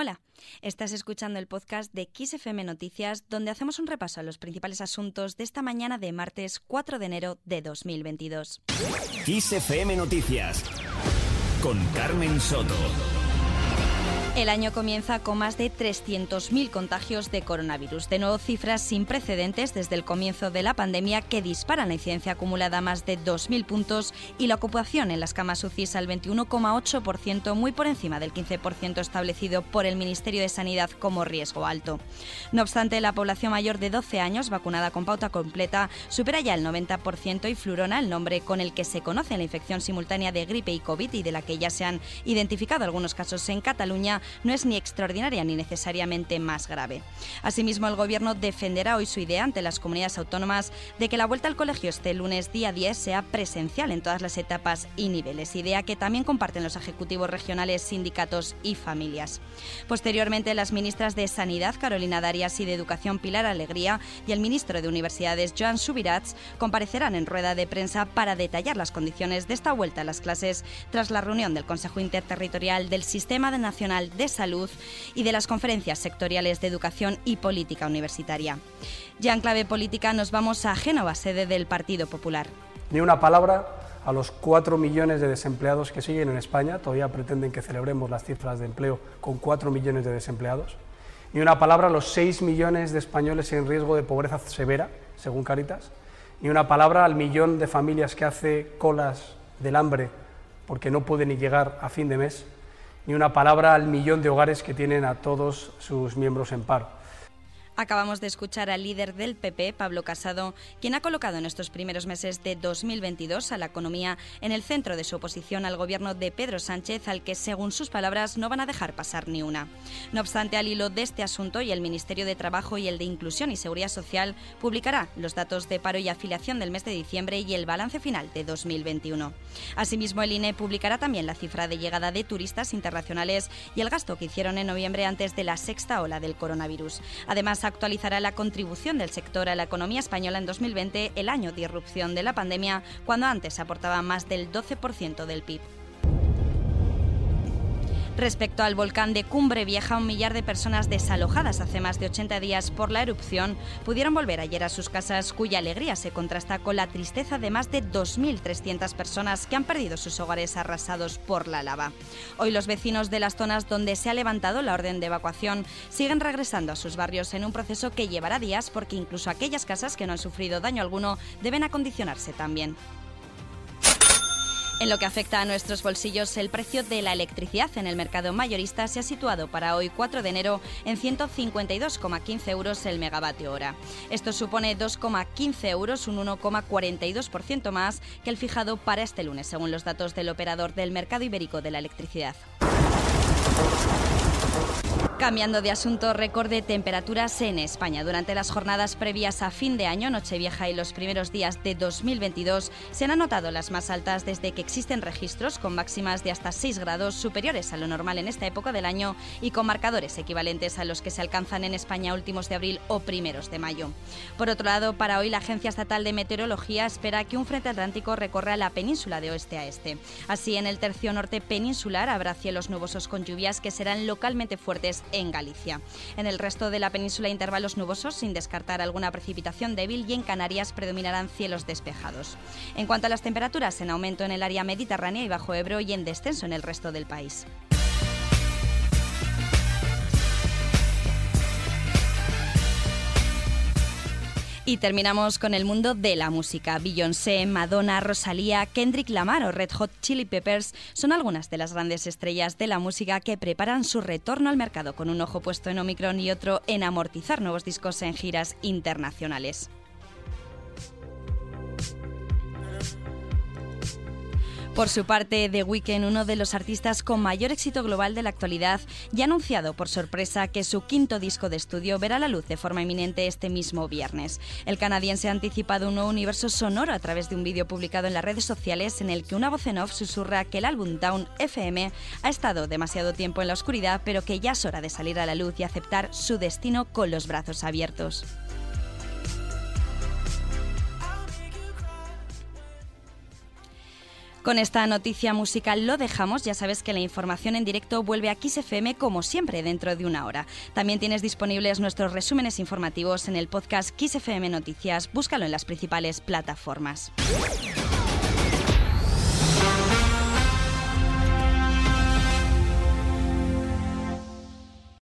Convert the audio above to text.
Hola, estás escuchando el podcast de XFM Noticias, donde hacemos un repaso a los principales asuntos de esta mañana de martes 4 de enero de 2022. XFM Noticias con Carmen Soto. El año comienza con más de 300.000 contagios de coronavirus, de nuevo cifras sin precedentes desde el comienzo de la pandemia que disparan la incidencia acumulada a más de 2.000 puntos y la ocupación en las camas UCI al 21,8%, muy por encima del 15% establecido por el Ministerio de Sanidad como riesgo alto. No obstante, la población mayor de 12 años vacunada con pauta completa supera ya el 90% y Flurona, el nombre con el que se conoce la infección simultánea de gripe y COVID y de la que ya se han identificado algunos casos en Cataluña, no es ni extraordinaria ni necesariamente más grave. Asimismo, el Gobierno defenderá hoy su idea ante las comunidades autónomas de que la vuelta al colegio este lunes día 10 sea presencial en todas las etapas y niveles, idea que también comparten los ejecutivos regionales, sindicatos y familias. Posteriormente, las ministras de Sanidad, Carolina Darias, y de Educación, Pilar Alegría, y el ministro de Universidades, Joan Subirats, comparecerán en rueda de prensa para detallar las condiciones de esta vuelta a las clases tras la reunión del Consejo Interterritorial del Sistema Nacional de Salud y de las conferencias sectoriales de educación y política universitaria. Ya en clave política nos vamos a Génova, sede del Partido Popular. Ni una palabra a los cuatro millones de desempleados que siguen en España. Todavía pretenden que celebremos las cifras de empleo con cuatro millones de desempleados. Ni una palabra a los seis millones de españoles en riesgo de pobreza severa, según Caritas. Ni una palabra al millón de familias que hace colas del hambre porque no pueden ni llegar a fin de mes ni una palabra al millón de hogares que tienen a todos sus miembros en paro. Acabamos de escuchar al líder del PP, Pablo Casado, quien ha colocado en estos primeros meses de 2022 a la economía en el centro de su oposición al gobierno de Pedro Sánchez, al que, según sus palabras, no van a dejar pasar ni una. No obstante, al hilo de este asunto y el Ministerio de Trabajo y el de Inclusión y Seguridad Social publicará los datos de paro y afiliación del mes de diciembre y el balance final de 2021. Asimismo, el INE publicará también la cifra de llegada de turistas internacionales y el gasto que hicieron en noviembre antes de la sexta ola del coronavirus. Además, actualizará la contribución del sector a la economía española en 2020, el año de irrupción de la pandemia, cuando antes aportaba más del 12% del PIB. Respecto al volcán de Cumbre Vieja, un millar de personas desalojadas hace más de 80 días por la erupción pudieron volver ayer a sus casas, cuya alegría se contrasta con la tristeza de más de 2.300 personas que han perdido sus hogares arrasados por la lava. Hoy los vecinos de las zonas donde se ha levantado la orden de evacuación siguen regresando a sus barrios en un proceso que llevará días porque incluso aquellas casas que no han sufrido daño alguno deben acondicionarse también. En lo que afecta a nuestros bolsillos, el precio de la electricidad en el mercado mayorista se ha situado para hoy 4 de enero en 152,15 euros el megavatio hora. Esto supone 2,15 euros, un 1,42% más que el fijado para este lunes, según los datos del operador del mercado ibérico de la electricidad. Cambiando de asunto, récord de temperaturas en España. Durante las jornadas previas a fin de año, Nochevieja y los primeros días de 2022 se han anotado las más altas desde que existen registros con máximas de hasta 6 grados superiores a lo normal en esta época del año y con marcadores equivalentes a los que se alcanzan en España últimos de abril o primeros de mayo. Por otro lado, para hoy la Agencia Estatal de Meteorología espera que un frente atlántico recorra la península de oeste a este. Así, en el tercio norte peninsular habrá cielos nubosos con lluvias que serán localmente fuertes en Galicia. En el resto de la península intervalos nubosos sin descartar alguna precipitación débil y en Canarias predominarán cielos despejados. En cuanto a las temperaturas, en aumento en el área mediterránea y bajo Ebro y en descenso en el resto del país. Y terminamos con el mundo de la música. Beyoncé, Madonna, Rosalía, Kendrick Lamar o Red Hot Chili Peppers son algunas de las grandes estrellas de la música que preparan su retorno al mercado con un ojo puesto en Omicron y otro en amortizar nuevos discos en giras internacionales. Por su parte, The Weeknd, uno de los artistas con mayor éxito global de la actualidad, ya ha anunciado por sorpresa que su quinto disco de estudio verá la luz de forma inminente este mismo viernes. El canadiense ha anticipado un nuevo universo sonoro a través de un vídeo publicado en las redes sociales en el que una voz en off susurra que el álbum Down FM ha estado demasiado tiempo en la oscuridad, pero que ya es hora de salir a la luz y aceptar su destino con los brazos abiertos. Con esta noticia musical lo dejamos. Ya sabes que la información en directo vuelve a FM como siempre dentro de una hora. También tienes disponibles nuestros resúmenes informativos en el podcast FM Noticias. Búscalo en las principales plataformas.